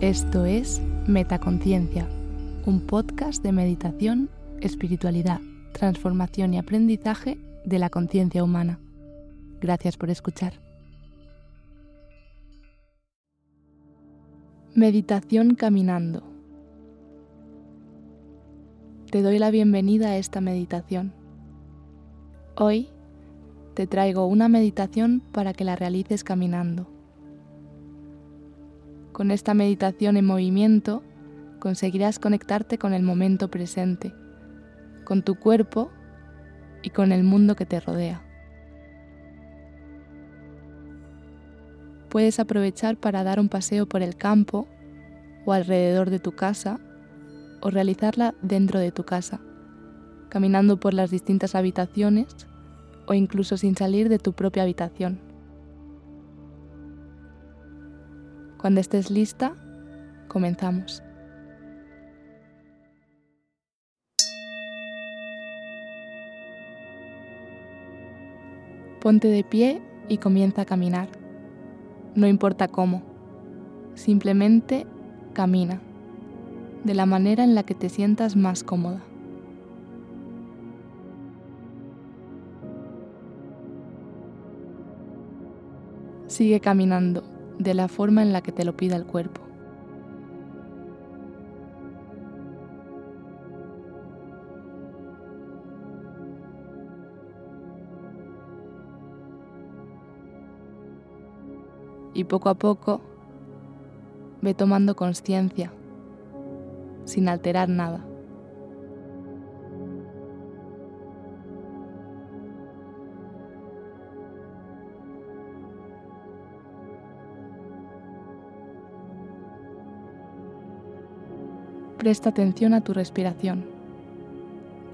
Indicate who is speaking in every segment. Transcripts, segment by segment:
Speaker 1: Esto es Metaconciencia, un podcast de meditación, espiritualidad, transformación y aprendizaje de la conciencia humana. Gracias por escuchar. Meditación caminando. Te doy la bienvenida a esta meditación. Hoy te traigo una meditación para que la realices caminando. Con esta meditación en movimiento conseguirás conectarte con el momento presente, con tu cuerpo y con el mundo que te rodea. Puedes aprovechar para dar un paseo por el campo o alrededor de tu casa o realizarla dentro de tu casa, caminando por las distintas habitaciones o incluso sin salir de tu propia habitación. Cuando estés lista, comenzamos. Ponte de pie y comienza a caminar. No importa cómo, simplemente camina, de la manera en la que te sientas más cómoda. Sigue caminando de la forma en la que te lo pida el cuerpo. Y poco a poco ve tomando conciencia, sin alterar nada. Presta atención a tu respiración.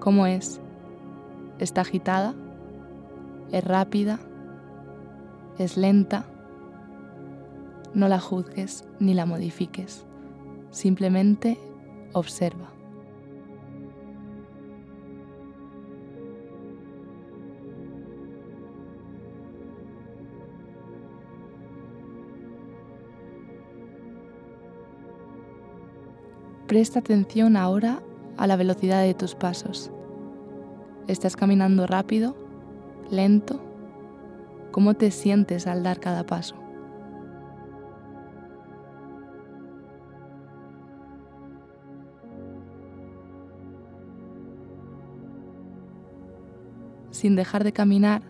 Speaker 1: ¿Cómo es? ¿Está agitada? ¿Es rápida? ¿Es lenta? No la juzgues ni la modifiques. Simplemente observa. Presta atención ahora a la velocidad de tus pasos. ¿Estás caminando rápido? ¿Lento? ¿Cómo te sientes al dar cada paso? Sin dejar de caminar,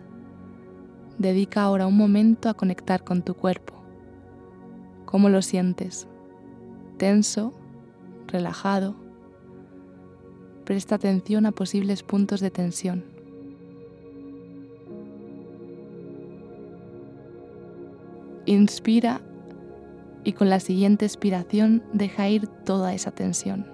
Speaker 1: dedica ahora un momento a conectar con tu cuerpo. ¿Cómo lo sientes? ¿Tenso? Relajado, presta atención a posibles puntos de tensión. Inspira y con la siguiente expiración deja ir toda esa tensión.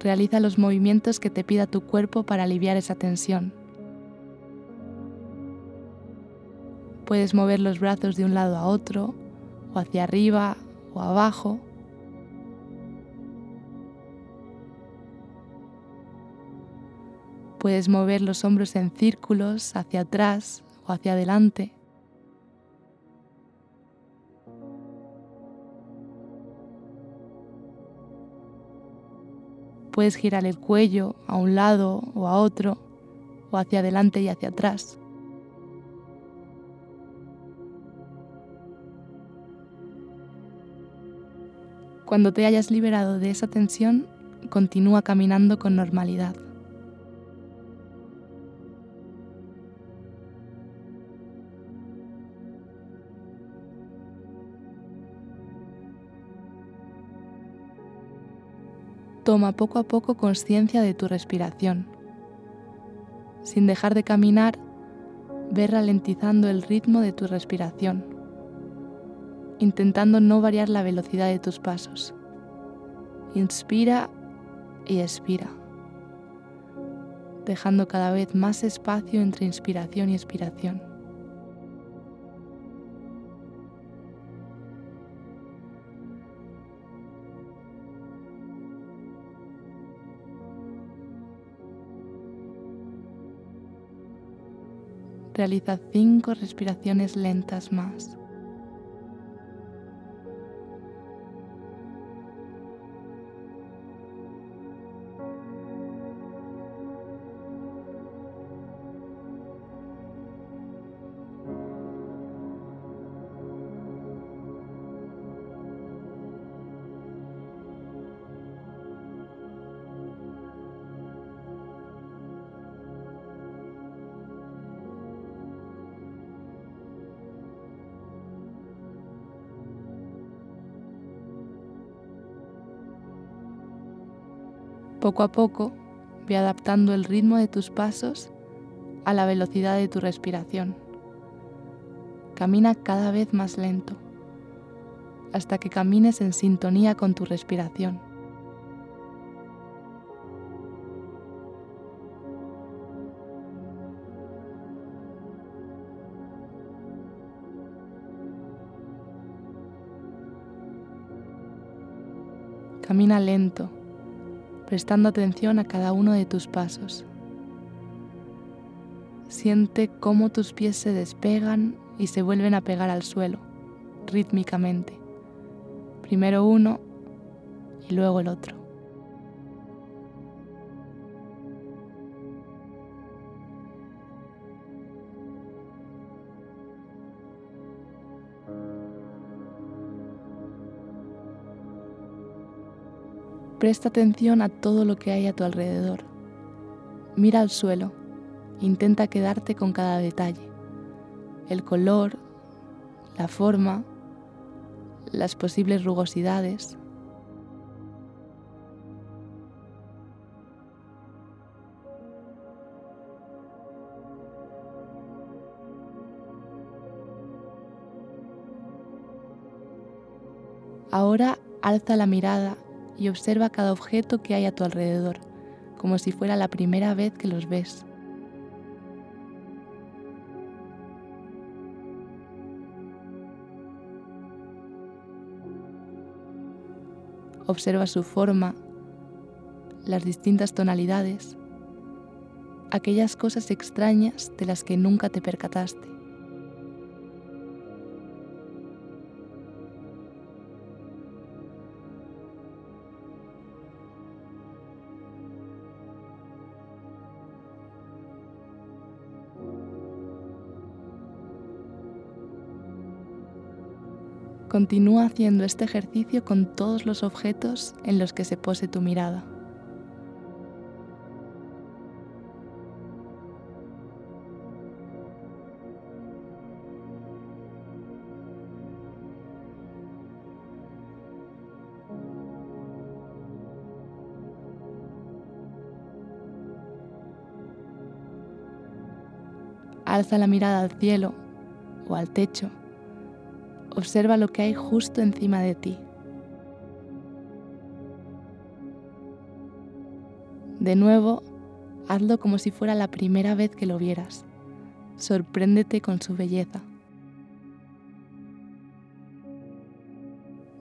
Speaker 1: Realiza los movimientos que te pida tu cuerpo para aliviar esa tensión. Puedes mover los brazos de un lado a otro, o hacia arriba o abajo. Puedes mover los hombros en círculos hacia atrás o hacia adelante. Puedes girar el cuello a un lado o a otro, o hacia adelante y hacia atrás. Cuando te hayas liberado de esa tensión, continúa caminando con normalidad. Toma poco a poco conciencia de tu respiración. Sin dejar de caminar, ve ralentizando el ritmo de tu respiración intentando no variar la velocidad de tus pasos. Inspira y expira, dejando cada vez más espacio entre inspiración y expiración. Realiza cinco respiraciones lentas más. Poco a poco, ve adaptando el ritmo de tus pasos a la velocidad de tu respiración. Camina cada vez más lento, hasta que camines en sintonía con tu respiración. Camina lento prestando atención a cada uno de tus pasos. Siente cómo tus pies se despegan y se vuelven a pegar al suelo, rítmicamente. Primero uno y luego el otro. Presta atención a todo lo que hay a tu alrededor. Mira al suelo. Intenta quedarte con cada detalle. El color, la forma, las posibles rugosidades. Ahora alza la mirada y observa cada objeto que hay a tu alrededor, como si fuera la primera vez que los ves. Observa su forma, las distintas tonalidades, aquellas cosas extrañas de las que nunca te percataste. Continúa haciendo este ejercicio con todos los objetos en los que se pose tu mirada. Alza la mirada al cielo o al techo Observa lo que hay justo encima de ti. De nuevo, hazlo como si fuera la primera vez que lo vieras. Sorpréndete con su belleza.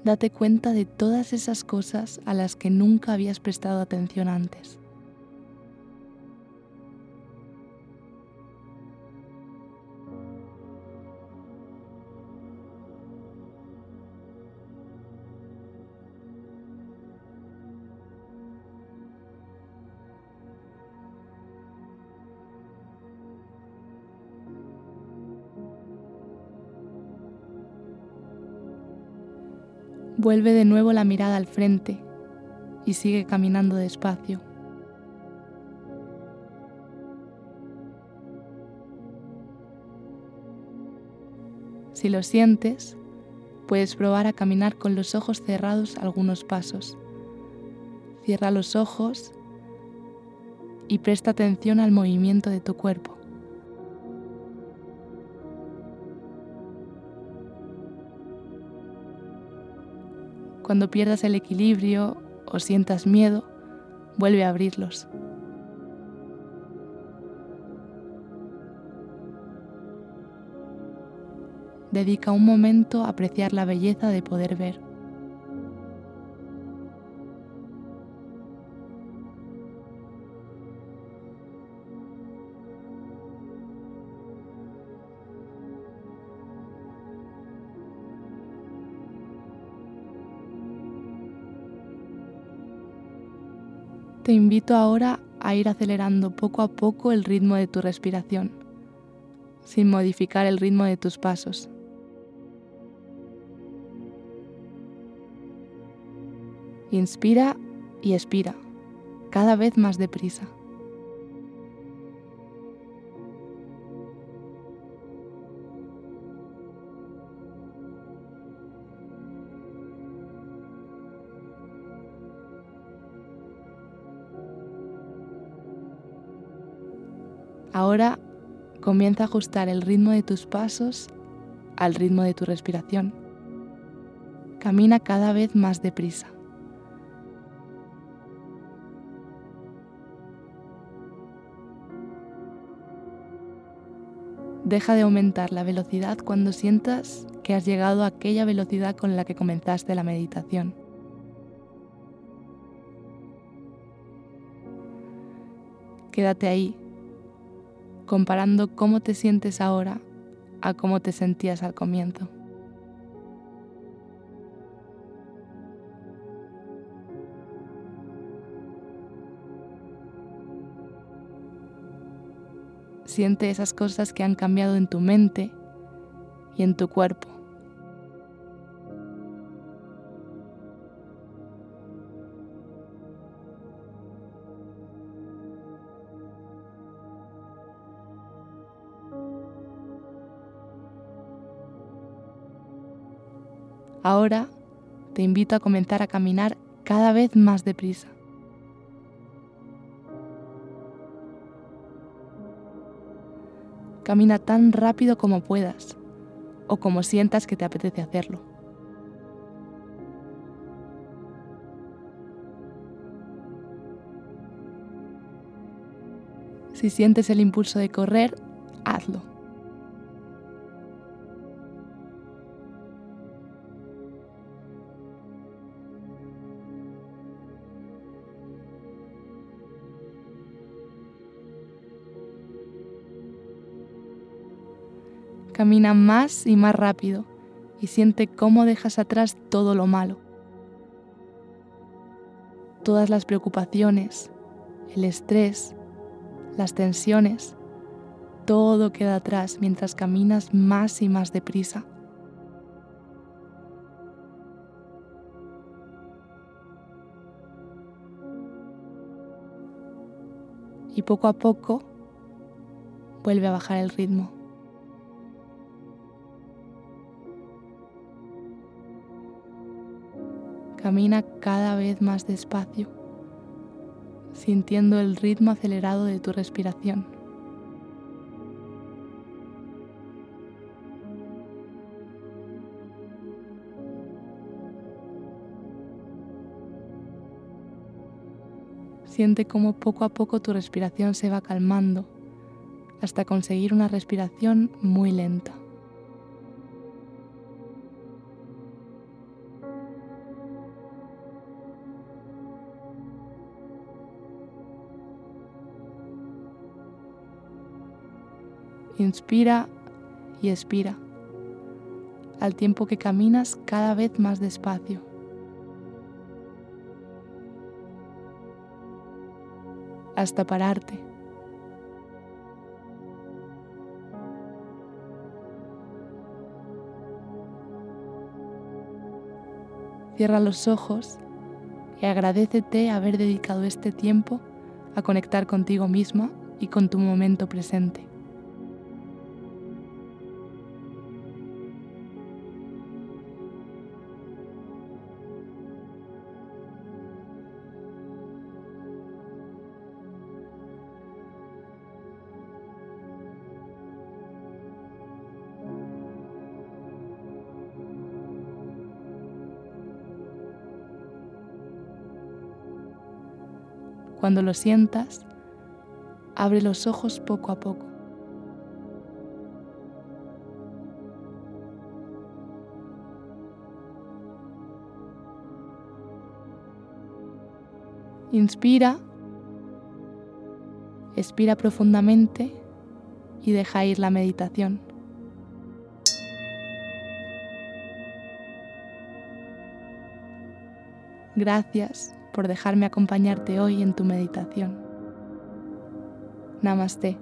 Speaker 1: Date cuenta de todas esas cosas a las que nunca habías prestado atención antes. Vuelve de nuevo la mirada al frente y sigue caminando despacio. Si lo sientes, puedes probar a caminar con los ojos cerrados algunos pasos. Cierra los ojos y presta atención al movimiento de tu cuerpo. Cuando pierdas el equilibrio o sientas miedo, vuelve a abrirlos. Dedica un momento a apreciar la belleza de poder ver. Te invito ahora a ir acelerando poco a poco el ritmo de tu respiración, sin modificar el ritmo de tus pasos. Inspira y expira, cada vez más deprisa. Ahora comienza a ajustar el ritmo de tus pasos al ritmo de tu respiración. Camina cada vez más deprisa. Deja de aumentar la velocidad cuando sientas que has llegado a aquella velocidad con la que comenzaste la meditación. Quédate ahí comparando cómo te sientes ahora a cómo te sentías al comienzo. Siente esas cosas que han cambiado en tu mente y en tu cuerpo. Ahora te invito a comenzar a caminar cada vez más deprisa. Camina tan rápido como puedas o como sientas que te apetece hacerlo. Si sientes el impulso de correr, hazlo. Camina más y más rápido y siente cómo dejas atrás todo lo malo. Todas las preocupaciones, el estrés, las tensiones, todo queda atrás mientras caminas más y más deprisa. Y poco a poco vuelve a bajar el ritmo. Camina cada vez más despacio, sintiendo el ritmo acelerado de tu respiración. Siente cómo poco a poco tu respiración se va calmando hasta conseguir una respiración muy lenta. Inspira y expira, al tiempo que caminas cada vez más despacio. Hasta pararte. Cierra los ojos y agradecete haber dedicado este tiempo a conectar contigo misma y con tu momento presente. Cuando lo sientas, abre los ojos poco a poco. Inspira, expira profundamente y deja ir la meditación. Gracias por dejarme acompañarte hoy en tu meditación. Namaste.